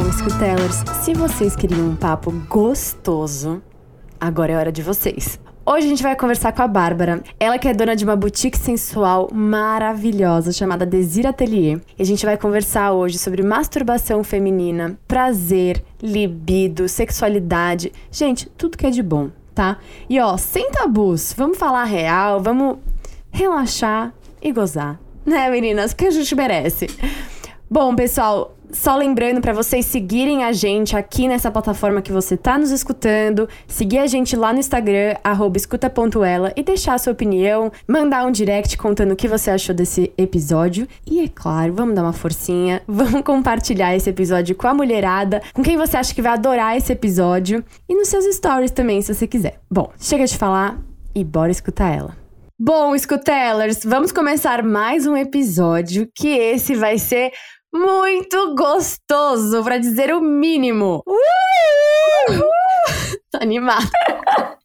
Bom, escutellers, se vocês queriam um papo gostoso, agora é hora de vocês. Hoje a gente vai conversar com a Bárbara. Ela que é dona de uma boutique sensual maravilhosa chamada Desir Atelier. E a gente vai conversar hoje sobre masturbação feminina, prazer, libido, sexualidade. Gente, tudo que é de bom, tá? E ó, sem tabus, vamos falar real, vamos relaxar e gozar. Né, meninas? Que a gente merece. Bom, pessoal, só lembrando para vocês seguirem a gente aqui nessa plataforma que você tá nos escutando, seguir a gente lá no Instagram, escuta.ela e deixar a sua opinião, mandar um direct contando o que você achou desse episódio. E é claro, vamos dar uma forcinha, vamos compartilhar esse episódio com a mulherada, com quem você acha que vai adorar esse episódio e nos seus stories também, se você quiser. Bom, chega de falar e bora escutar ela. Bom, escutellers, vamos começar mais um episódio que esse vai ser muito gostoso, para dizer o mínimo. Uh! Tô animada.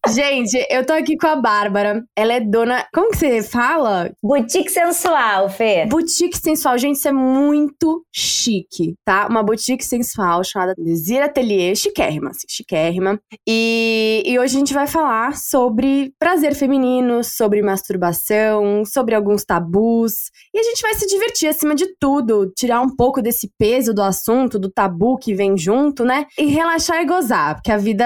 Gente, eu tô aqui com a Bárbara. Ela é dona. Como que você fala? Boutique sensual, Fê. Boutique sensual. Gente, isso é muito chique, tá? Uma boutique sensual chamada Desir Atelier. Chiquérrima, assim, chiquérrima. E, e hoje a gente vai falar sobre prazer feminino, sobre masturbação, sobre alguns tabus. E a gente vai se divertir acima de tudo, tirar um pouco desse peso do assunto, do tabu que vem junto, né? E relaxar e gozar, porque a vida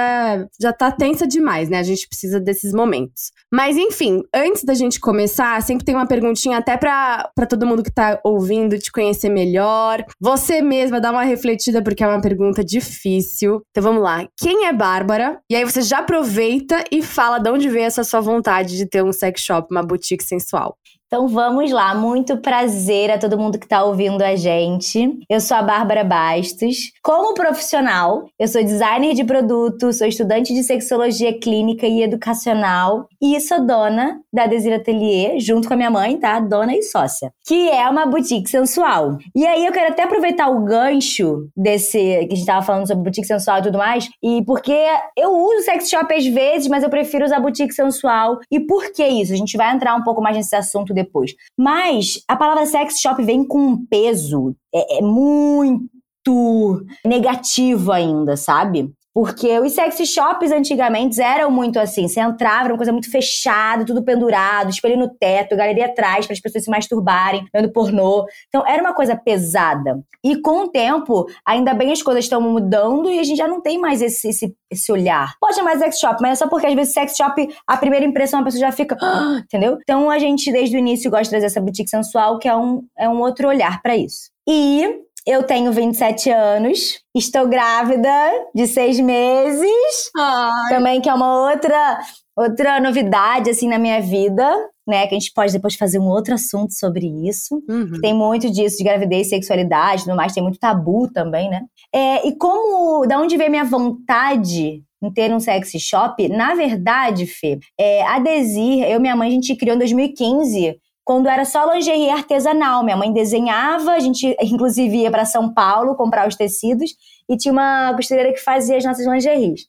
já tá tensa demais, né? A gente precisa desses momentos. Mas enfim, antes da gente começar, sempre tem uma perguntinha até para todo mundo que tá ouvindo te conhecer melhor. Você mesma dá uma refletida porque é uma pergunta difícil. Então vamos lá. Quem é Bárbara? E aí você já aproveita e fala de onde veio essa sua vontade de ter um sex shop, uma boutique sensual. Então vamos lá, muito prazer a todo mundo que está ouvindo a gente. Eu sou a Bárbara Bastos. Como profissional, eu sou designer de produto, sou estudante de sexologia clínica e educacional e sou dona da Desir Atelier, junto com a minha mãe, tá? Dona e sócia, que é uma boutique sensual. E aí eu quero até aproveitar o gancho desse que a gente tava falando sobre boutique sensual e tudo mais, e porque eu uso sex shop às vezes, mas eu prefiro usar boutique sensual. E por que isso? A gente vai entrar um pouco mais nesse assunto depois. Mas a palavra sex shop vem com um peso é, é muito negativo ainda, sabe? Porque os sex shops antigamente eram muito assim. Você entrava, era uma coisa muito fechada, tudo pendurado, espelho no teto, galeria atrás para as pessoas se masturbarem, vendo pornô. Então era uma coisa pesada. E com o tempo, ainda bem as coisas estão mudando e a gente já não tem mais esse, esse, esse olhar. Pode chamar sex shop, mas é só porque às vezes sex shop, a primeira impressão a pessoa já fica, ah", entendeu? Então a gente desde o início gosta de trazer essa boutique sensual, que é um, é um outro olhar para isso. E eu tenho 27 anos, estou grávida de seis meses. Ai. Também que é uma outra outra novidade assim na minha vida, né? Que a gente pode depois fazer um outro assunto sobre isso. Uhum. Tem muito disso de gravidez, sexualidade, no mais tem muito tabu também, né? É, e como, da onde vem minha vontade em ter um sexy shop? Na verdade, Fê, é, a Desir, eu e minha mãe, a gente criou em 2015 quando era só lingerie artesanal. Minha mãe desenhava, a gente inclusive ia para São Paulo comprar os tecidos e tinha uma costureira que fazia as nossas lingeries.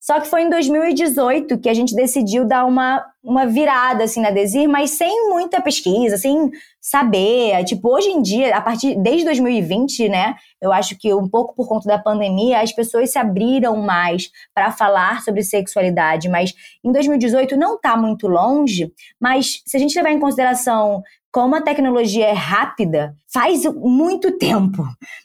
Só que foi em 2018 que a gente decidiu dar uma, uma virada assim na Desir, mas sem muita pesquisa, sem saber. Tipo, hoje em dia, a partir desde 2020, né? Eu acho que um pouco por conta da pandemia, as pessoas se abriram mais para falar sobre sexualidade, mas em 2018 não está muito longe, mas se a gente levar em consideração como a tecnologia é rápida, faz muito tempo.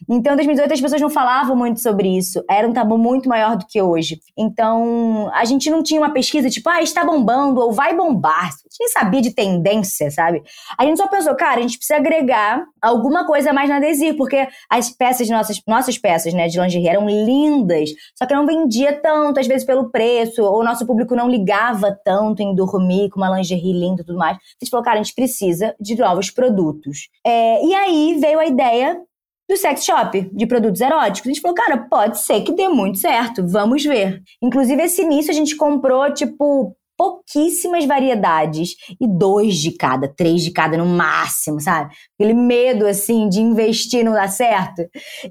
Então, em 2018 as pessoas não falavam muito sobre isso. Era um tabu muito maior do que hoje. Então, a gente não tinha uma pesquisa tipo, ah, está bombando ou vai bombar. A gente nem sabia de tendência, sabe? A gente só pensou, cara, a gente precisa agregar alguma coisa mais na Desir, porque as peças, nossas, nossas peças, né, de lingerie eram lindas, só que não vendia tanto, às vezes pelo preço, ou o nosso público não ligava tanto em dormir com uma lingerie linda e tudo mais. A gente falou, cara, a gente precisa de de novos produtos. É, e aí veio a ideia do sex shop, de produtos eróticos. A gente falou, cara, pode ser que dê muito certo, vamos ver. Inclusive, esse início a gente comprou, tipo, pouquíssimas variedades e dois de cada, três de cada no máximo, sabe? Aquele medo assim de investir não dar certo.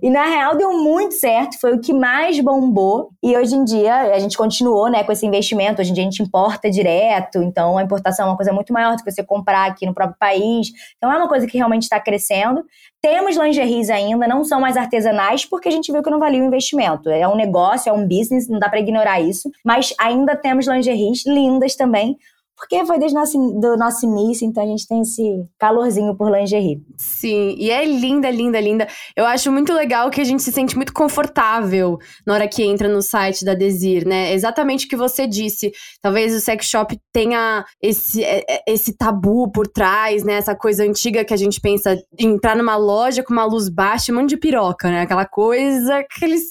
E na real deu muito certo, foi o que mais bombou. E hoje em dia a gente continuou, né, com esse investimento. Hoje em dia a gente importa direto, então a importação é uma coisa muito maior do que você comprar aqui no próprio país. Então é uma coisa que realmente está crescendo. Temos lingeries ainda, não são mais artesanais, porque a gente viu que não valia o investimento. É um negócio, é um business, não dá para ignorar isso. Mas ainda temos lingeries lindas também, porque foi desde nosso, do nosso início, então a gente tem esse calorzinho por lingerie. Sim, e é linda, linda, linda. Eu acho muito legal que a gente se sente muito confortável na hora que entra no site da Desir, né? Exatamente o que você disse. Talvez o sex shop tenha esse, é, é, esse tabu por trás, né? Essa coisa antiga que a gente pensa entrar numa loja com uma luz baixa um monte de piroca, né? Aquela coisa, aqueles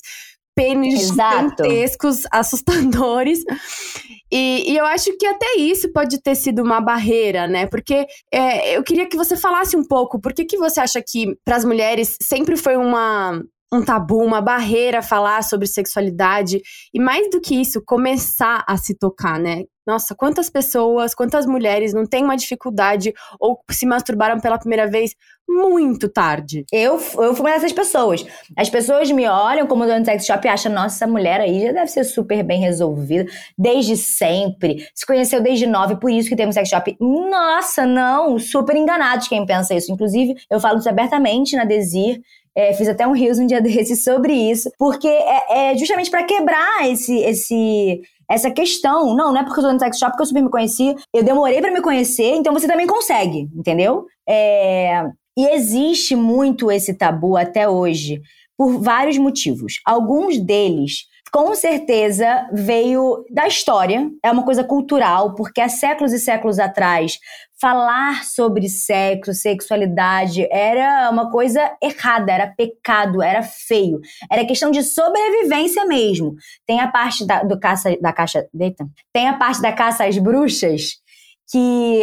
pênis Exato. gigantescos, assustadores. E, e, eu acho que até isso pode ter sido uma barreira, né? Porque é, eu queria que você falasse um pouco, por que, que você acha que para as mulheres sempre foi uma, um tabu, uma barreira falar sobre sexualidade e mais do que isso, começar a se tocar, né? Nossa, quantas pessoas, quantas mulheres não têm uma dificuldade ou se masturbaram pela primeira vez muito tarde? Eu, eu fui uma dessas pessoas. As pessoas me olham como dono de sex shop e acham, nossa, essa mulher aí já deve ser super bem resolvida, desde sempre, se conheceu desde nove, por isso que temos sex shop. Nossa, não, super enganados quem pensa isso. Inclusive, eu falo isso abertamente na Desir, é, fiz até um rios um dia desses sobre isso, porque é, é justamente para quebrar esse, esse, essa questão. Não, não é porque eu tô no sex shop que eu super me conheci. Eu demorei para me conhecer, então você também consegue, entendeu? É, e existe muito esse tabu até hoje, por vários motivos. Alguns deles com certeza veio da história, é uma coisa cultural, porque há séculos e séculos atrás falar sobre sexo, sexualidade era uma coisa errada, era pecado, era feio, era questão de sobrevivência mesmo. Tem a parte da, do caça da caixa, deita, tem a parte da caça às bruxas que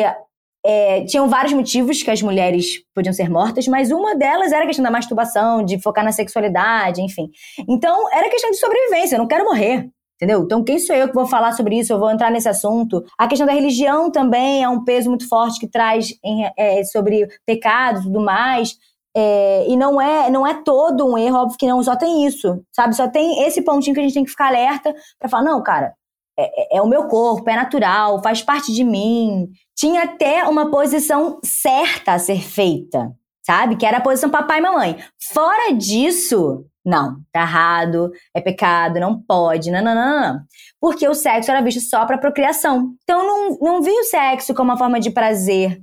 é, tinham vários motivos que as mulheres podiam ser mortas, mas uma delas era a questão da masturbação, de focar na sexualidade, enfim. Então, era questão de sobrevivência, eu não quero morrer. Entendeu? Então, quem sou eu que vou falar sobre isso? Eu vou entrar nesse assunto. A questão da religião também é um peso muito forte que traz em, é, sobre pecado e tudo mais. É, e não é, não é todo um erro, óbvio que não, só tem isso, sabe? Só tem esse pontinho que a gente tem que ficar alerta para falar, não, cara, é, é, é, o meu corpo, é natural, faz parte de mim. Tinha até uma posição certa a ser feita, sabe? Que era a posição papai e mamãe. Fora disso, não, tá errado, é pecado, não pode, não, não, não, não. Porque o sexo era visto só para procriação. Então não, não vi o sexo como uma forma de prazer.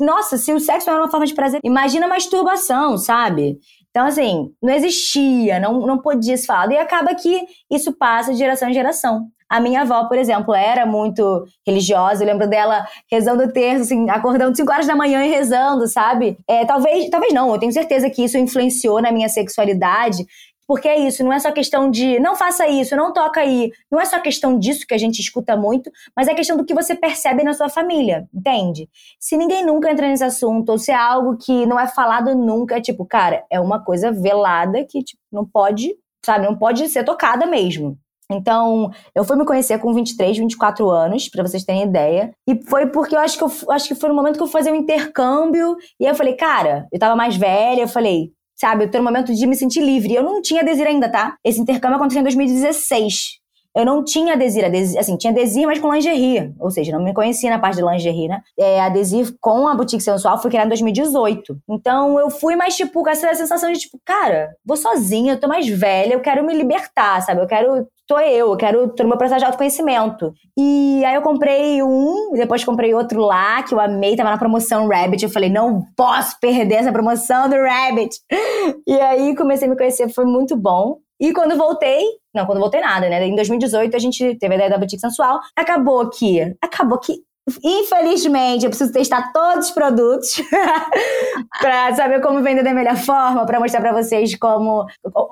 Nossa, se o sexo era uma forma de prazer, imagina a masturbação, sabe? Então, assim, não existia, não, não podia se falar. E acaba que isso passa de geração em geração. A minha avó, por exemplo, era muito religiosa. Eu lembro dela rezando o terço, assim, acordando 5 horas da manhã e rezando, sabe? É, talvez, talvez não, eu tenho certeza que isso influenciou na minha sexualidade. Porque é isso, não é só questão de não faça isso, não toca aí. Não é só questão disso que a gente escuta muito, mas é questão do que você percebe na sua família, entende? Se ninguém nunca entra nesse assunto, ou se é algo que não é falado nunca, é tipo, cara, é uma coisa velada que tipo, não pode, sabe, não pode ser tocada mesmo. Então, eu fui me conhecer com 23, 24 anos, para vocês terem ideia. E foi porque eu acho que eu acho que foi no momento que eu fui fazer um intercâmbio. E aí eu falei, cara, eu tava mais velha, eu falei, sabe, eu tô no momento de me sentir livre. Eu não tinha Desir ainda, tá? Esse intercâmbio aconteceu em 2016. Eu não tinha Desir, assim, tinha Desir, mas com lingerie. Ou seja, não me conhecia na parte de lingerie, né? É, a Desir com a Boutique Sensual foi criada em 2018. Então eu fui mais, tipo, com essa sensação de, tipo, cara, vou sozinha, eu tô mais velha, eu quero me libertar, sabe? Eu quero sou eu, eu quero ter uma processo de autoconhecimento. E aí eu comprei um, depois comprei outro lá, que eu amei, tava na promoção Rabbit. Eu falei, não posso perder essa promoção do Rabbit. E aí comecei a me conhecer, foi muito bom. E quando voltei, não, quando voltei nada, né? Em 2018 a gente teve a ideia da boutique sensual. Acabou que, acabou que Infelizmente, eu preciso testar todos os produtos para saber como vender da melhor forma, para mostrar para vocês como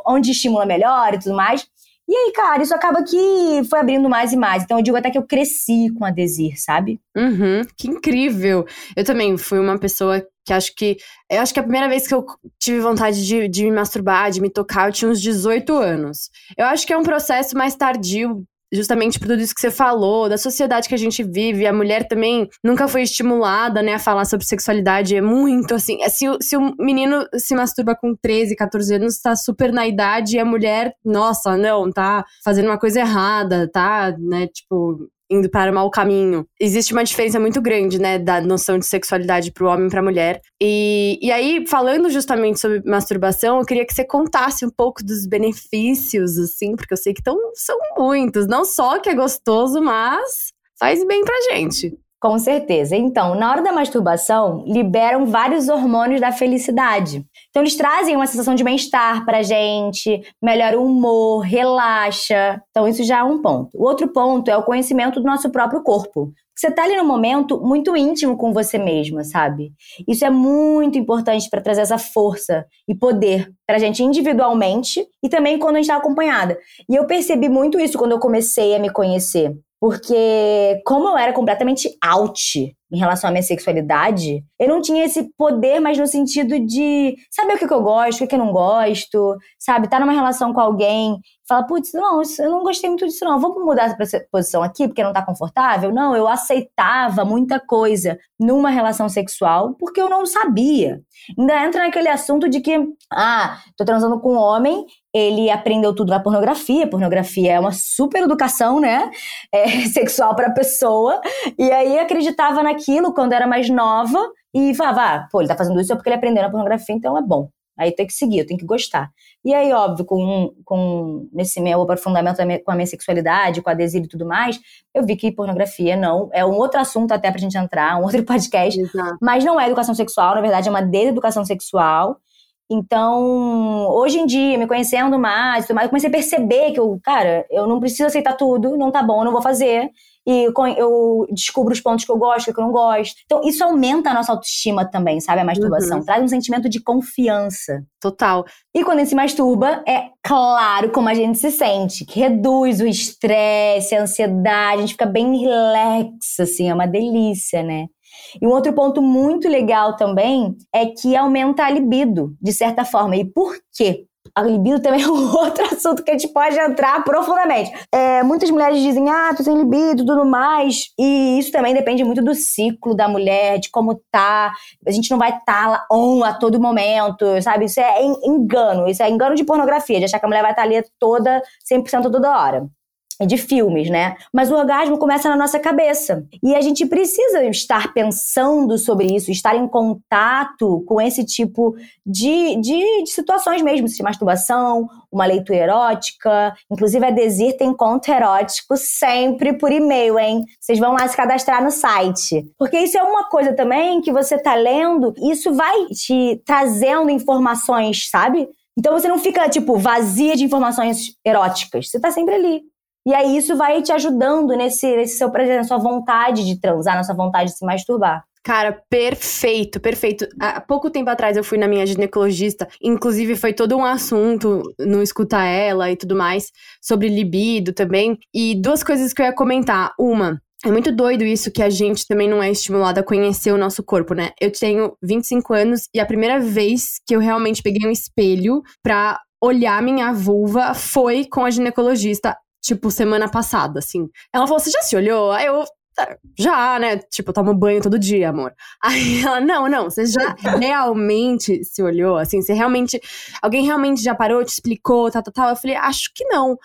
onde estimula melhor e tudo mais. E aí, cara, isso acaba que foi abrindo mais e mais. Então eu digo até que eu cresci com a Desir, sabe? Uhum, que incrível. Eu também fui uma pessoa que acho que. Eu acho que a primeira vez que eu tive vontade de, de me masturbar, de me tocar, eu tinha uns 18 anos. Eu acho que é um processo mais tardio justamente por tudo isso que você falou, da sociedade que a gente vive, a mulher também nunca foi estimulada, né, a falar sobre sexualidade, é muito assim, é, se, se o menino se masturba com 13, 14 anos, tá super na idade, e a mulher, nossa, não, tá fazendo uma coisa errada, tá, né, tipo, indo para o mau caminho. Existe uma diferença muito grande, né, da noção de sexualidade para o homem e para a mulher. E, e aí, falando justamente sobre masturbação, eu queria que você contasse um pouco dos benefícios, assim, porque eu sei que tão, são muitos. Não só que é gostoso, mas faz bem pra gente. Com certeza. Então, na hora da masturbação, liberam vários hormônios da felicidade. Então, eles trazem uma sensação de bem-estar pra gente, melhora o humor, relaxa. Então, isso já é um ponto. O outro ponto é o conhecimento do nosso próprio corpo. Você tá ali num momento muito íntimo com você mesma, sabe? Isso é muito importante para trazer essa força e poder pra gente individualmente e também quando a gente tá acompanhada. E eu percebi muito isso quando eu comecei a me conhecer. Porque, como eu era completamente out em relação à minha sexualidade, eu não tinha esse poder, mas no sentido de saber o que, eu gosto, o que, eu não gosto, sabe? Tá numa relação com alguém, falar, putz, não, eu não gostei muito disso, não. Vamos mudar essa posição aqui porque não tá confortável? Não, eu aceitava muita coisa numa relação sexual porque eu não sabia. Ainda entra naquele assunto de que, ah, tô transando com um homem ele aprendeu tudo na pornografia. Pornografia é uma super educação, né? É, sexual para pessoa. E aí acreditava naquilo quando era mais nova e falava, ah, pô, ele tá fazendo isso porque ele aprendeu na pornografia, então é bom. Aí tem que seguir, eu tenho que gostar. E aí, óbvio, com, com nesse meu aprofundamento com a minha sexualidade, com a adesivo e tudo mais, eu vi que pornografia não. É um outro assunto até pra gente entrar, um outro podcast. Exato. Mas não é educação sexual, na verdade, é uma deseducação sexual. Então, hoje em dia, me conhecendo mais, eu comecei a perceber que eu, cara, eu não preciso aceitar tudo, não tá bom, não vou fazer. E eu descubro os pontos que eu gosto, que eu não gosto. Então, isso aumenta a nossa autoestima também, sabe? A masturbação. Uhum. Traz um sentimento de confiança. Total. E quando a gente se masturba, é claro como a gente se sente. Que reduz o estresse, a ansiedade, a gente fica bem relax, assim, é uma delícia, né? E um outro ponto muito legal também é que aumenta a libido, de certa forma. E por quê? A libido também é um outro assunto que a gente pode entrar profundamente. É, muitas mulheres dizem, ah, tu tem libido, tudo mais. E isso também depende muito do ciclo da mulher, de como tá. A gente não vai estar tá on a todo momento, sabe? Isso é engano. Isso é engano de pornografia, de achar que a mulher vai estar tá ali toda, 100% toda hora de filmes, né? Mas o orgasmo começa na nossa cabeça. E a gente precisa estar pensando sobre isso, estar em contato com esse tipo de, de, de situações mesmo, de masturbação, uma leitura erótica. Inclusive, a Desir tem conto erótico sempre por e-mail, hein? Vocês vão lá se cadastrar no site. Porque isso é uma coisa também que você tá lendo, isso vai te trazendo informações, sabe? Então você não fica, tipo, vazia de informações eróticas. Você tá sempre ali. E aí isso vai te ajudando nesse, nesse seu prazer, na sua vontade de transar, na sua vontade de se masturbar. Cara, perfeito, perfeito. Há pouco tempo atrás eu fui na minha ginecologista, inclusive foi todo um assunto no escutar ela e tudo mais, sobre libido também. E duas coisas que eu ia comentar. Uma, é muito doido isso que a gente também não é estimulado a conhecer o nosso corpo, né? Eu tenho 25 anos e a primeira vez que eu realmente peguei um espelho pra olhar minha vulva foi com a ginecologista tipo, semana passada, assim. Ela falou: Você já se olhou? Aí eu. Tá, já, né? Tipo, tomo banho todo dia, amor. Aí ela, não, não, você já realmente se olhou? Assim, você realmente. Alguém realmente já parou, te explicou, tal, tal, tal? Eu falei, acho que não.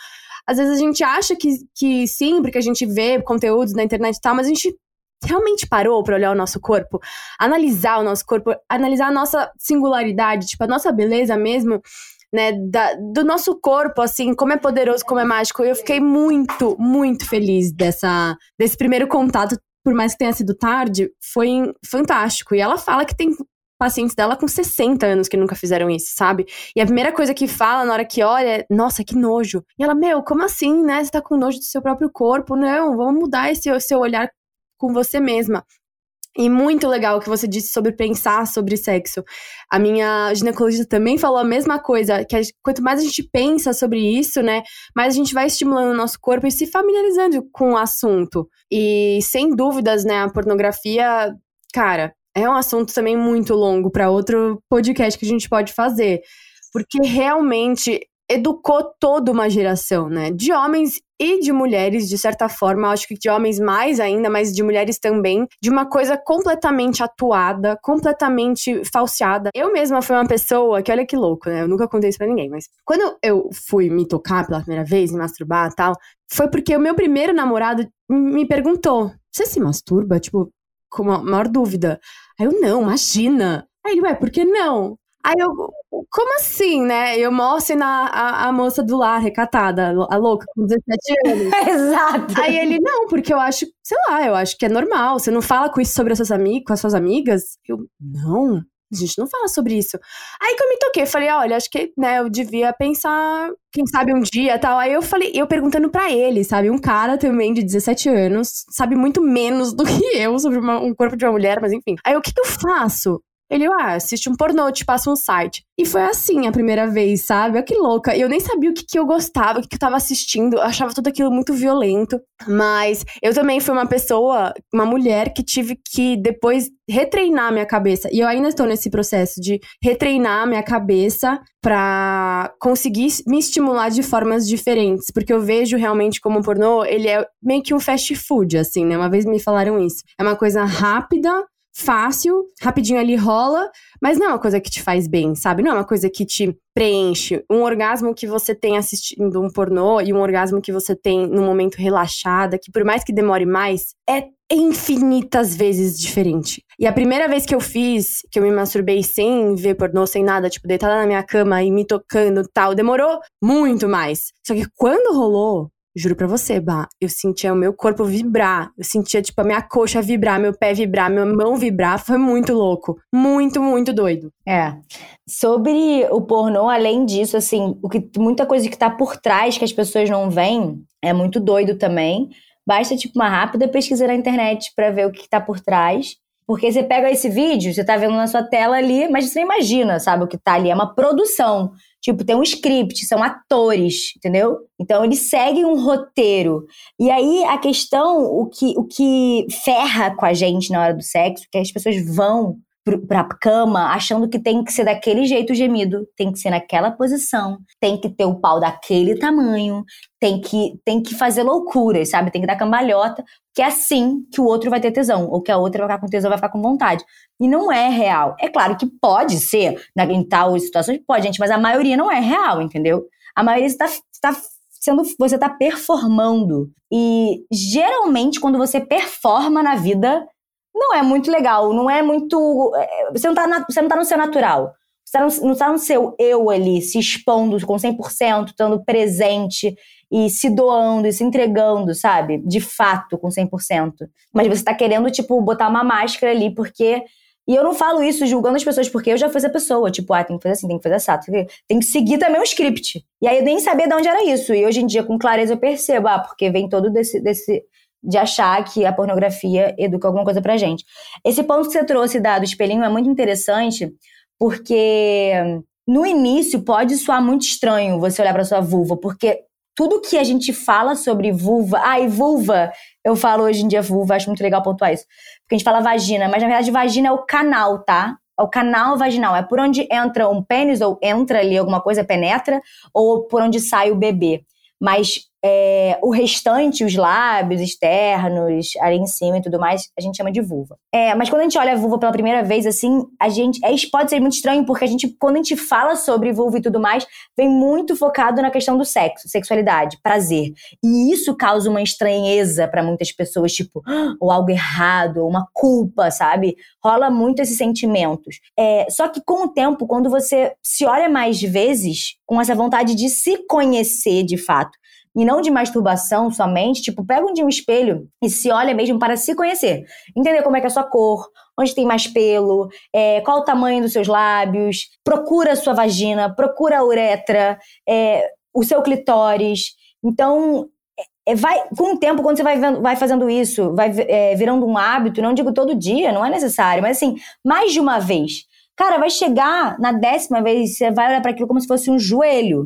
Às vezes a gente acha que, que sim, porque a gente vê conteúdos na internet e tal, mas a gente realmente parou para olhar o nosso corpo, analisar o nosso corpo, analisar a nossa singularidade, tipo, a nossa beleza mesmo né, da, do nosso corpo, assim, como é poderoso, como é mágico. Eu fiquei muito, muito feliz dessa, desse primeiro contato, por mais que tenha sido tarde, foi fantástico. E ela fala que tem pacientes dela com 60 anos que nunca fizeram isso, sabe? E a primeira coisa que fala na hora que olha é, nossa, que nojo. E ela, meu, como assim, né? Você tá com nojo do seu próprio corpo? Não, vamos mudar esse seu olhar com você mesma. E muito legal o que você disse sobre pensar sobre sexo. A minha ginecologista também falou a mesma coisa, que quanto mais a gente pensa sobre isso, né, mais a gente vai estimulando o nosso corpo e se familiarizando com o assunto. E sem dúvidas, né, a pornografia, cara, é um assunto também muito longo para outro podcast que a gente pode fazer, porque realmente educou toda uma geração, né? De homens e de mulheres, de certa forma, acho que de homens mais ainda, mas de mulheres também, de uma coisa completamente atuada, completamente falseada. Eu mesma fui uma pessoa que, olha que louco, né? Eu nunca contei isso pra ninguém, mas quando eu fui me tocar pela primeira vez, me masturbar e tal, foi porque o meu primeiro namorado me perguntou: Você se masturba? Tipo, com a maior dúvida. Aí eu, não, imagina. Aí ele, ué, por que não? Aí eu, como assim, né? Eu mostro na a, a, moça do lar, recatada, a louca, com 17 anos. Exato. Aí ele, não, porque eu acho, sei lá, eu acho que é normal. Você não fala com isso sobre as suas amigas, com as suas amigas? Eu, não, a gente não fala sobre isso. Aí que eu me toquei, falei, olha, acho que, né, eu devia pensar, quem sabe um dia tal. Aí eu falei, eu perguntando para ele, sabe? Um cara também de 17 anos, sabe muito menos do que eu sobre uma, um corpo de uma mulher, mas enfim. Aí o que, que eu faço? Ele, ah, assiste um pornô, te passa um site. E foi assim a primeira vez, sabe? Olha que louca. Eu nem sabia o que, que eu gostava, o que, que eu tava assistindo. Eu achava tudo aquilo muito violento. Mas eu também fui uma pessoa, uma mulher que tive que depois retreinar minha cabeça. E eu ainda estou nesse processo de retreinar minha cabeça para conseguir me estimular de formas diferentes. Porque eu vejo realmente como o pornô, ele é meio que um fast food, assim, né? Uma vez me falaram isso. É uma coisa rápida, fácil, rapidinho ali rola, mas não é uma coisa que te faz bem, sabe? Não é uma coisa que te preenche. Um orgasmo que você tem assistindo um pornô e um orgasmo que você tem num momento relaxada, que por mais que demore mais, é infinitas vezes diferente. E a primeira vez que eu fiz, que eu me masturbei sem ver pornô, sem nada, tipo, deitada na minha cama e me tocando tal, demorou muito mais. Só que quando rolou, Juro pra você, Bah, eu sentia o meu corpo vibrar. Eu sentia, tipo, a minha coxa vibrar, meu pé vibrar, minha mão vibrar. Foi muito louco. Muito, muito doido. É. Sobre o pornô, além disso, assim, o que, muita coisa que tá por trás que as pessoas não veem é muito doido também. Basta, tipo, uma rápida pesquisa na internet para ver o que, tá por trás. Porque você pega esse vídeo, você tá vendo na sua tela ali, mas você imagina, sabe, o que tá ali. É uma produção. Tipo, tem um script, são atores, entendeu? Então eles seguem um roteiro. E aí a questão, o que, o que ferra com a gente na hora do sexo, que as pessoas vão pra cama achando que tem que ser daquele jeito gemido, tem que ser naquela posição, tem que ter o pau daquele tamanho, tem que, tem que fazer loucuras, sabe? Tem que dar cambalhota, que é assim que o outro vai ter tesão, ou que a outra vai ficar com tesão, vai ficar com vontade. E não é real. É claro que pode ser, em tal situações, pode, gente, mas a maioria não é real, entendeu? A maioria está, está sendo, você está performando. E geralmente, quando você performa na vida, não é muito legal, não é muito. É, você não tá, na, você não tá no seu natural. Você não, não tá no seu eu ali, se expondo com 100%, estando presente e se doando e se entregando, sabe? De fato, com 100%. Mas você tá querendo, tipo, botar uma máscara ali, porque. E eu não falo isso julgando as pessoas, porque eu já fui essa pessoa. Tipo, ah, tem que fazer assim, tem que fazer assim. Tem que seguir também o script. E aí eu nem sabia de onde era isso. E hoje em dia, com clareza, eu percebo, ah, porque vem todo desse, desse de achar que a pornografia educa alguma coisa pra gente. Esse ponto que você trouxe da, do espelhinho é muito interessante, porque no início pode soar muito estranho você olhar para sua vulva, porque tudo que a gente fala sobre vulva, ai, vulva, eu falo hoje em dia vulva, acho muito legal pontuar isso. Porque a gente fala vagina, mas na verdade vagina é o canal, tá? É o canal vaginal, é por onde entra um pênis, ou entra ali alguma coisa, penetra, ou por onde sai o bebê. Mas é, o restante, os lábios externos, ali em cima e tudo mais, a gente chama de vulva. É, mas quando a gente olha a vulva pela primeira vez, assim, a gente. É, pode ser muito estranho, porque a gente, quando a gente fala sobre vulva e tudo mais, vem muito focado na questão do sexo, sexualidade, prazer. E isso causa uma estranheza para muitas pessoas, tipo, ou algo errado, ou uma culpa, sabe? Rola muito esses sentimentos. É, só que com o tempo, quando você se olha mais vezes, com essa vontade de se conhecer de fato, e não de masturbação somente, tipo, pega um dia um espelho e se olha mesmo para se conhecer. Entender como é que é a sua cor, onde tem mais pelo, é, qual o tamanho dos seus lábios, procura a sua vagina, procura a uretra, é, o seu clitóris. Então, é, vai, com o tempo, quando você vai, vendo, vai fazendo isso, vai é, virando um hábito, não digo todo dia, não é necessário, mas assim, mais de uma vez. Cara, vai chegar na décima vez, você vai olhar para aquilo como se fosse um joelho.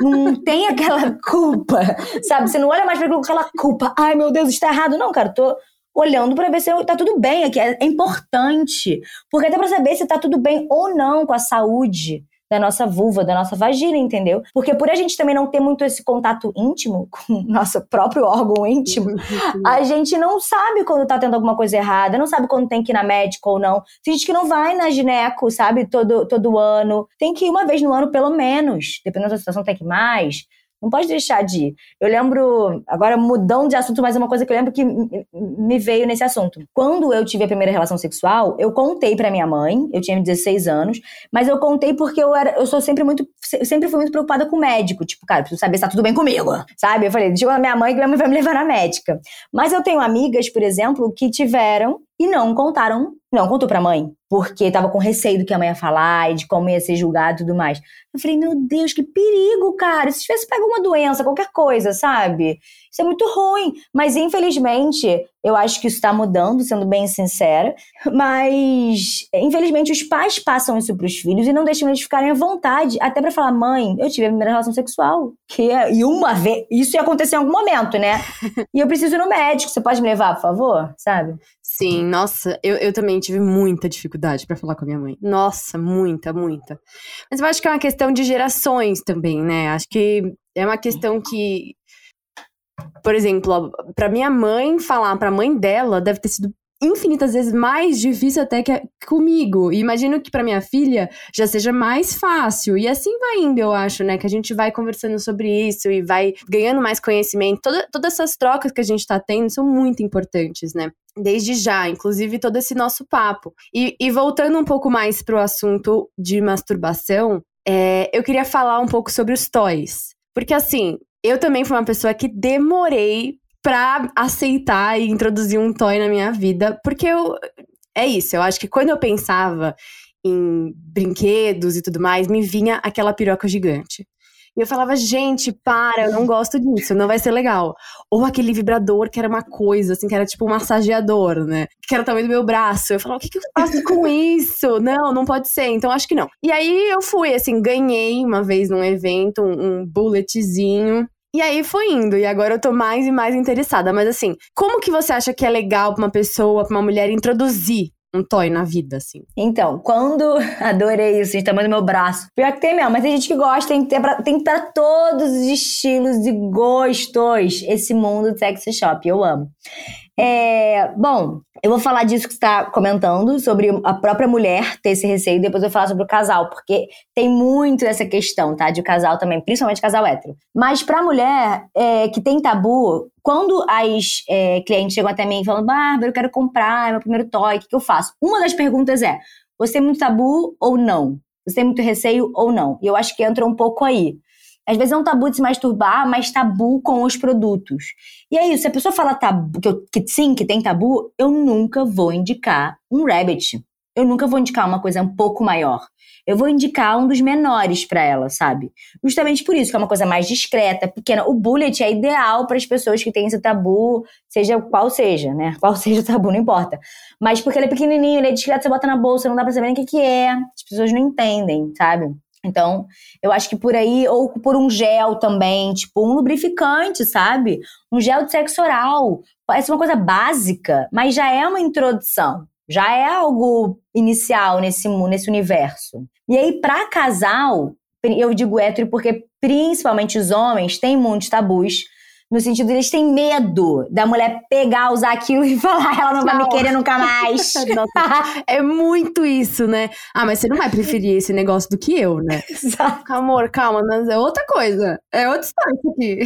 Não tem aquela culpa, sabe? Você não olha mais para aquilo com aquela culpa. Ai, meu Deus, está errado. Não, cara, tô olhando para ver se tá tudo bem aqui. É, é importante. Porque até para saber se tá tudo bem ou não com a saúde da nossa vulva, da nossa vagina, entendeu? Porque por a gente também não ter muito esse contato íntimo com o nosso próprio órgão íntimo, a gente não sabe quando tá tendo alguma coisa errada, não sabe quando tem que ir na médica ou não. Tem gente que não vai na gineco, sabe, todo, todo ano. Tem que ir uma vez no ano, pelo menos. Dependendo da situação, tem que ir mais. Não pode deixar de ir. Eu lembro, agora mudando de assunto, mas é uma coisa que eu lembro que me veio nesse assunto. Quando eu tive a primeira relação sexual, eu contei para minha mãe, eu tinha 16 anos, mas eu contei porque eu era, eu sou sempre muito, sempre fui muito preocupada com o médico. Tipo, cara, preciso saber se tá tudo bem comigo, sabe? Eu falei, deixa eu minha mãe que minha mãe vai me levar na médica. Mas eu tenho amigas, por exemplo, que tiveram e não contaram, não contou pra mãe, porque tava com receio do que a mãe ia falar e de como ia ser julgado e tudo mais. Eu falei, meu Deus, que perigo, cara. Se tivesse pego uma doença, qualquer coisa, sabe? Isso é muito ruim. Mas, infelizmente, eu acho que isso está mudando, sendo bem sincera. Mas, infelizmente, os pais passam isso para os filhos e não deixam eles ficarem à vontade, até para falar: mãe, eu tive a primeira relação sexual. Que é, e uma vez. Isso ia acontecer em algum momento, né? e eu preciso ir no médico. Você pode me levar, por favor? Sabe? Sim, nossa, eu, eu também tive muita dificuldade para falar com a minha mãe. Nossa, muita, muita. Mas eu acho que é uma questão de gerações também, né? Acho que é uma questão que por exemplo, para minha mãe falar para a mãe dela deve ter sido infinitas vezes mais difícil até que comigo. E imagino que para minha filha já seja mais fácil. E assim vai indo, eu acho, né? Que a gente vai conversando sobre isso e vai ganhando mais conhecimento. Toda, todas essas trocas que a gente tá tendo são muito importantes, né? Desde já, inclusive todo esse nosso papo. E, e voltando um pouco mais pro assunto de masturbação, é, eu queria falar um pouco sobre os toys. Porque assim, eu também fui uma pessoa que demorei pra aceitar e introduzir um toy na minha vida, porque eu. É isso, eu acho que quando eu pensava em brinquedos e tudo mais, me vinha aquela piroca gigante. E eu falava, gente, para, eu não gosto disso, não vai ser legal. Ou aquele vibrador que era uma coisa, assim, que era tipo um massageador, né? Que era tamanho do meu braço. Eu falava, o que, que eu faço com isso? Não, não pode ser, então acho que não. E aí eu fui, assim, ganhei uma vez num evento um, um bulletzinho e aí foi indo, e agora eu tô mais e mais interessada. Mas assim, como que você acha que é legal pra uma pessoa, pra uma mulher introduzir um toy na vida, assim? Então, quando. Adorei isso, gente, tamanho do meu braço. Pior que tem mesmo, mas tem gente que gosta, tem que ter pra, tem pra todos os estilos e gostos esse mundo sexy shop. Eu amo. É, bom, eu vou falar disso que está comentando, sobre a própria mulher ter esse receio, depois eu vou falar sobre o casal, porque tem muito essa questão, tá? De casal também, principalmente casal hétero. Mas pra mulher é, que tem tabu, quando as é, clientes chegam até mim falando, Bárbara, eu quero comprar, é meu primeiro toy, o que, que eu faço? Uma das perguntas é: você tem muito tabu ou não? Você tem muito receio ou não? E eu acho que entra um pouco aí. Às vezes é um tabu de se masturbar, mas tabu com os produtos. E é isso, se a pessoa fala tabu, que, eu, que sim, que tem tabu, eu nunca vou indicar um rabbit. Eu nunca vou indicar uma coisa um pouco maior. Eu vou indicar um dos menores para ela, sabe? Justamente por isso, que é uma coisa mais discreta, pequena. O bullet é ideal para as pessoas que têm esse tabu, seja qual seja, né? Qual seja o tabu, não importa. Mas porque ele é pequenininho, ele é discreto, você bota na bolsa, não dá pra saber nem o que, que é. As pessoas não entendem, sabe? Então, eu acho que por aí, ou por um gel também, tipo um lubrificante, sabe? Um gel de sexo oral. Parece uma coisa básica, mas já é uma introdução. Já é algo inicial nesse, nesse universo. E aí, para casal, eu digo hétero porque principalmente os homens têm muitos tabus no sentido eles têm medo da mulher pegar, usar aquilo e falar, ela não, não. vai me querer nunca mais. É muito isso, né? Ah, mas você não vai preferir esse negócio do que eu, né? Exato. Amor, calma, mas é outra coisa. É outra história aqui.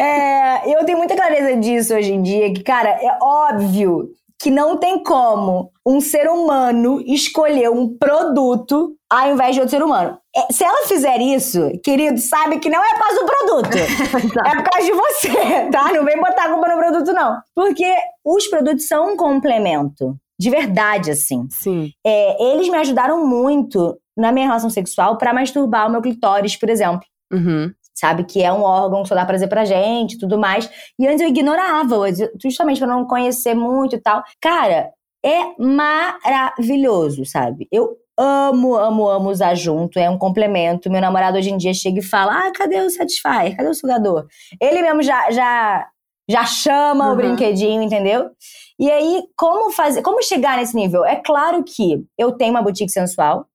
É, eu tenho muita clareza disso hoje em dia, que, cara, é óbvio que não tem como um ser humano escolher um produto ao invés de outro ser humano. É, se ela fizer isso, querido, sabe que não é por causa do produto. é por causa de você, tá? Não vem botar a culpa no produto, não. Porque os produtos são um complemento. De verdade, assim. Sim. É, eles me ajudaram muito na minha relação sexual para masturbar o meu clitóris, por exemplo. Uhum. Sabe? Que é um órgão que só dá prazer pra gente tudo mais. E antes eu ignorava, justamente pra não conhecer muito e tal. Cara, é maravilhoso, sabe? Eu amo, amo, amo usar junto, é um complemento. Meu namorado hoje em dia chega e fala: Ah, cadê o Satisfyer? Cadê o sugador? Ele mesmo já, já, já chama uhum. o brinquedinho, entendeu? E aí, como fazer, como chegar nesse nível? É claro que eu tenho uma boutique sensual.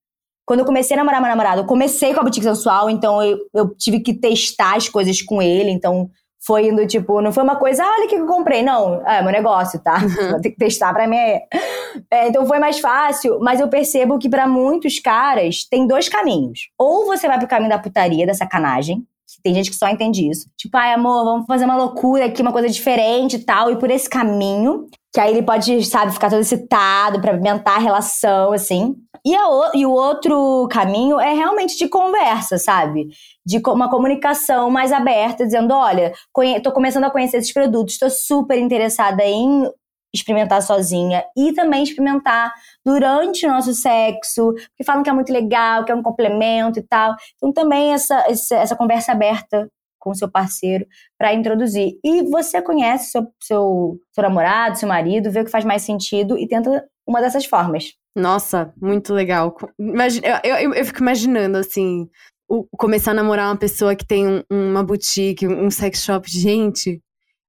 Quando eu comecei a namorar meu namorado, eu comecei com a boutique sensual, então eu, eu tive que testar as coisas com ele, então foi indo, tipo, não foi uma coisa, ah, olha o que eu comprei. Não, é meu negócio, tá? Uhum. Vou ter que testar pra mim. É, então foi mais fácil, mas eu percebo que para muitos caras tem dois caminhos. Ou você vai pro caminho da putaria, da sacanagem, tem gente que só entende isso. Tipo, ai, amor, vamos fazer uma loucura aqui, uma coisa diferente e tal. E por esse caminho, que aí ele pode, sabe, ficar todo excitado pra aumentar a relação, assim. E, a, e o outro caminho é realmente de conversa, sabe? De uma comunicação mais aberta, dizendo: olha, tô começando a conhecer esses produtos, tô super interessada em experimentar sozinha e também experimentar durante o nosso sexo, porque falam que é muito legal, que é um complemento e tal. Então também essa, essa, essa conversa aberta com seu parceiro para introduzir. E você conhece seu, seu, seu namorado, seu marido, vê o que faz mais sentido e tenta uma dessas formas. Nossa, muito legal. Imagina, eu, eu, eu fico imaginando, assim, o, começar a namorar uma pessoa que tem um, uma boutique, um sex shop. Gente,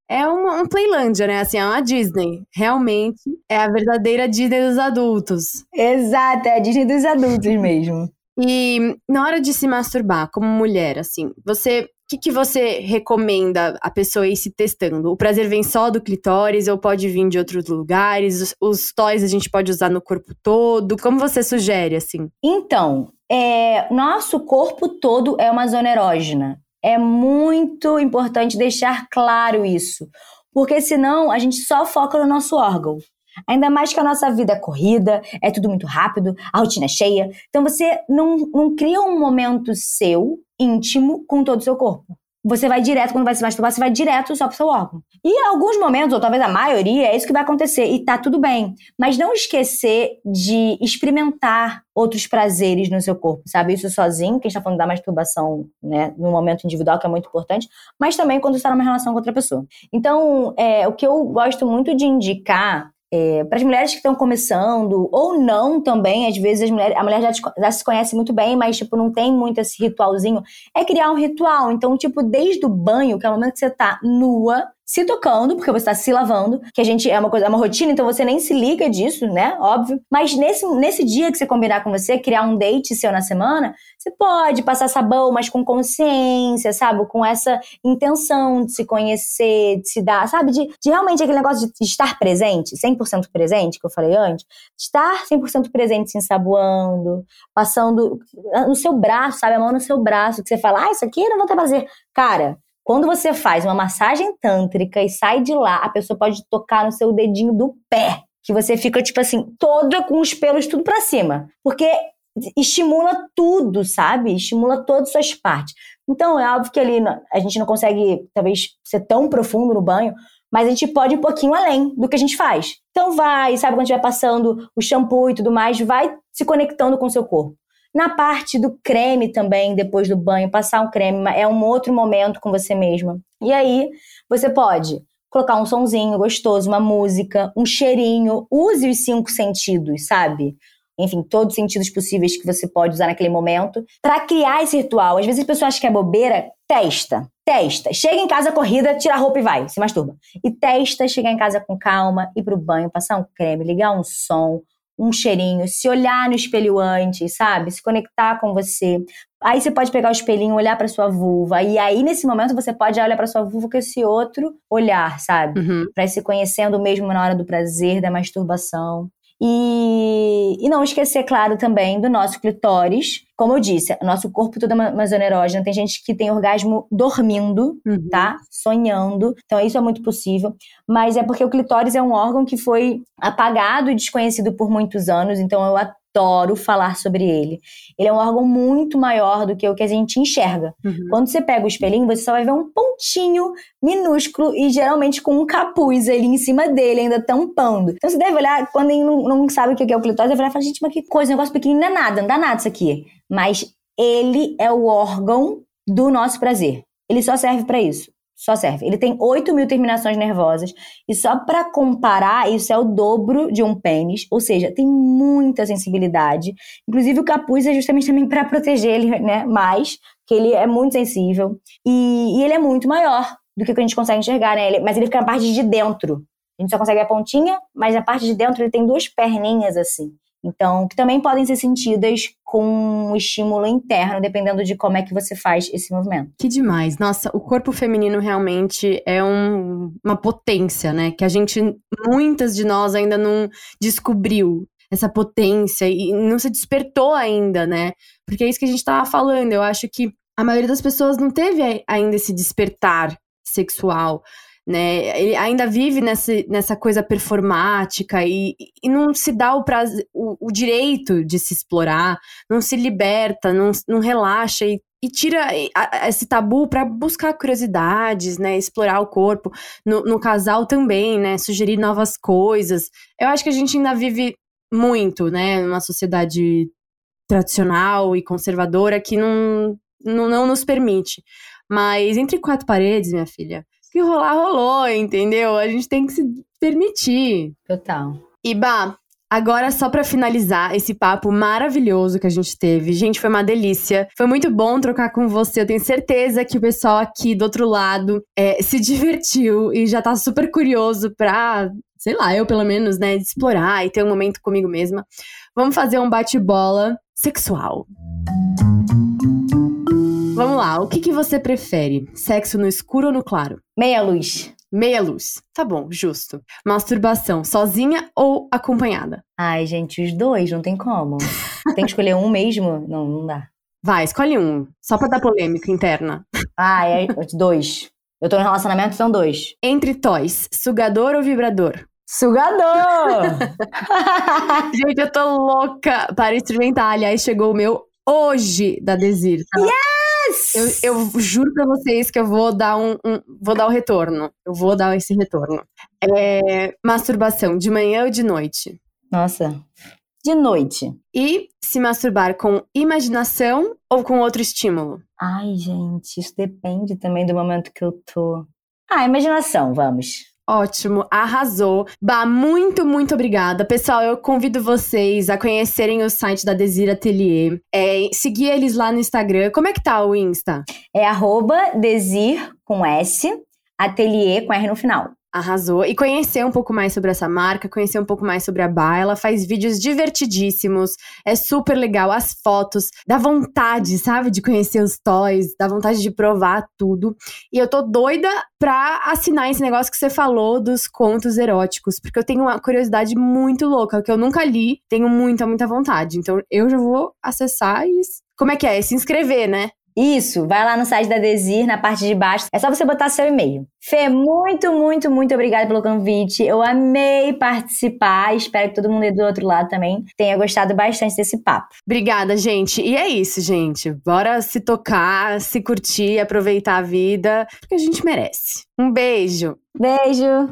é uma, um Playlândia, né? Assim, é uma Disney. Realmente é a verdadeira Disney dos adultos. Exato, é a Disney dos adultos mesmo. E na hora de se masturbar, como mulher, assim, você. Que, que você recomenda a pessoa ir se testando? O prazer vem só do clitóris ou pode vir de outros lugares? Os, os toys a gente pode usar no corpo todo? Como você sugere, assim? Então, é, nosso corpo todo é uma zona erógena. É muito importante deixar claro isso, porque senão a gente só foca no nosso órgão. Ainda mais que a nossa vida é corrida, é tudo muito rápido, a rotina é cheia. Então você não, não cria um momento seu, íntimo, com todo o seu corpo você vai direto, quando vai se masturbar, você vai direto só pro seu órgão. E em alguns momentos, ou talvez a maioria, é isso que vai acontecer. E tá tudo bem. Mas não esquecer de experimentar outros prazeres no seu corpo, sabe? Isso sozinho, que a gente tá falando da masturbação, né, no momento individual, que é muito importante, mas também quando você tá numa relação com outra pessoa. Então, é, o que eu gosto muito de indicar é, para as mulheres que estão começando, ou não também, às vezes mulheres, a mulher já, te, já, se conhece muito bem, mas tipo, não tem muito esse ritualzinho, é criar um ritual. Então, tipo, desde o banho, que é o momento que você tá nua, se tocando, porque você está se lavando, que a gente é uma coisa, é uma rotina, então você nem se liga disso, né? Óbvio. Mas nesse, nesse dia que você combinar com você, criar um date seu na semana, você pode passar sabão, mas com consciência, sabe? Com essa intenção de se conhecer, de se dar, sabe? De, de realmente aquele negócio de estar presente, 100% presente, que eu falei antes. Estar 100% presente se ensaboando, passando no seu braço, sabe? A mão no seu braço, que você fala, ah, isso aqui eu não vou ter prazer. Cara, quando você faz uma massagem tântrica e sai de lá, a pessoa pode tocar no seu dedinho do pé, que você fica tipo assim, toda com os pelos tudo para cima, porque estimula tudo, sabe? Estimula todas as partes. Então, é óbvio que ali a gente não consegue, talvez, ser tão profundo no banho, mas a gente pode ir um pouquinho além do que a gente faz. Então, vai, sabe, quando estiver passando o shampoo e tudo mais, vai se conectando com o seu corpo. Na parte do creme também, depois do banho, passar um creme é um outro momento com você mesma. E aí, você pode colocar um sonzinho gostoso, uma música, um cheirinho, use os cinco sentidos, sabe? Enfim, todos os sentidos possíveis que você pode usar naquele momento, para criar esse ritual. Às vezes as pessoas acham que é bobeira, testa, testa. Chega em casa corrida, tira a roupa e vai, se masturba. E testa chegar em casa com calma, ir pro banho, passar um creme, ligar um som, um cheirinho, se olhar no espelho antes, sabe? Se conectar com você. Aí você pode pegar o espelhinho, olhar para sua vulva. E aí, nesse momento, você pode olhar para sua vulva com esse outro olhar, sabe? Uhum. Pra ir se conhecendo mesmo na hora do prazer, da masturbação. E, e não esquecer, claro, também do nosso clitóris. Como eu disse, nosso corpo todo é uma zona erógena. Tem gente que tem orgasmo dormindo, uhum. tá? Sonhando. Então, isso é muito possível. Mas é porque o clitóris é um órgão que foi apagado e desconhecido por muitos anos. Então, eu adoro falar sobre ele. Ele é um órgão muito maior do que o que a gente enxerga. Uhum. Quando você pega o espelhinho, você só vai ver um pontinho minúsculo e geralmente com um capuz ali em cima dele, ainda tampando. Então você deve olhar, quando não, não sabe o que é o clitóris, deve olhar e falar, gente, mas que coisa, negócio pequenininho, não é nada, não dá nada isso aqui. Mas ele é o órgão do nosso prazer. Ele só serve para isso. Só serve. Ele tem 8 mil terminações nervosas. E só para comparar, isso é o dobro de um pênis. Ou seja, tem muita sensibilidade. Inclusive, o capuz é justamente também para proteger ele, né? Mais, que ele é muito sensível. E, e, ele é muito maior do que a gente consegue enxergar, né? Ele, mas ele fica na parte de dentro. A gente só consegue a pontinha, mas na parte de dentro ele tem duas perninhas assim. Então, que também podem ser sentidas com um estímulo interno, dependendo de como é que você faz esse movimento. Que demais. Nossa, o corpo feminino realmente é um, uma potência, né? Que a gente, muitas de nós ainda não descobriu essa potência e não se despertou ainda, né? Porque é isso que a gente tava falando. Eu acho que a maioria das pessoas não teve ainda esse despertar sexual né? Ele ainda vive nessa, nessa coisa performática e, e não se dá o, prazer, o, o, direito de se explorar, não se liberta, não, não relaxa e, e tira esse tabu para buscar curiosidades, né? Explorar o corpo. No, no casal também, né? Sugerir novas coisas. Eu acho que a gente ainda vive muito, né? Numa sociedade tradicional e conservadora que não, não, não nos permite. Mas entre quatro paredes, minha filha, que rolar, rolou, entendeu? A gente tem que se permitir. Total. E, Bah, Agora, só para finalizar esse papo maravilhoso que a gente teve. Gente, foi uma delícia. Foi muito bom trocar com você. Eu tenho certeza que o pessoal aqui do outro lado é, se divertiu e já tá super curioso pra, sei lá, eu pelo menos, né, explorar e ter um momento comigo mesma. Vamos fazer um bate-bola sexual. Vamos lá, o que, que você prefere? Sexo no escuro ou no claro? Meia luz. Meia luz. Tá bom, justo. Masturbação, sozinha ou acompanhada? Ai, gente, os dois, não tem como. tem que escolher um mesmo? Não, não dá. Vai, escolhe um. Só pra dar polêmica interna. Ah, é dois. Eu tô em relacionamento, são dois. Entre toys, sugador ou vibrador? Sugador! gente, eu tô louca para experimentar. Aliás, chegou o meu hoje da Desir. Tá? Yeah! Eu, eu juro pra vocês que eu vou dar um, um, Vou dar o retorno. Eu vou dar esse retorno. É, masturbação, de manhã ou de noite? Nossa. De noite. E se masturbar com imaginação ou com outro estímulo? Ai, gente, isso depende também do momento que eu tô. Ah, imaginação, vamos. Ótimo, arrasou. Bah, muito, muito obrigada. Pessoal, eu convido vocês a conhecerem o site da Desir Atelier. É, seguir eles lá no Instagram. Como é que tá o Insta? É arroba Desir com S, Atelier com R no final. Arrasou. E conhecer um pouco mais sobre essa marca, conhecer um pouco mais sobre a Bá. Ela faz vídeos divertidíssimos, é super legal. As fotos, dá vontade, sabe, de conhecer os toys, dá vontade de provar tudo. E eu tô doida pra assinar esse negócio que você falou dos contos eróticos, porque eu tenho uma curiosidade muito louca, que eu nunca li, tenho muita, muita vontade. Então eu já vou acessar e. Como é que é? Se inscrever, né? Isso, vai lá no site da Desir, na parte de baixo. É só você botar seu e-mail. Fê, muito, muito, muito obrigada pelo convite. Eu amei participar. Espero que todo mundo aí do outro lado também tenha gostado bastante desse papo. Obrigada, gente. E é isso, gente. Bora se tocar, se curtir, aproveitar a vida, porque a gente merece. Um beijo. Beijo.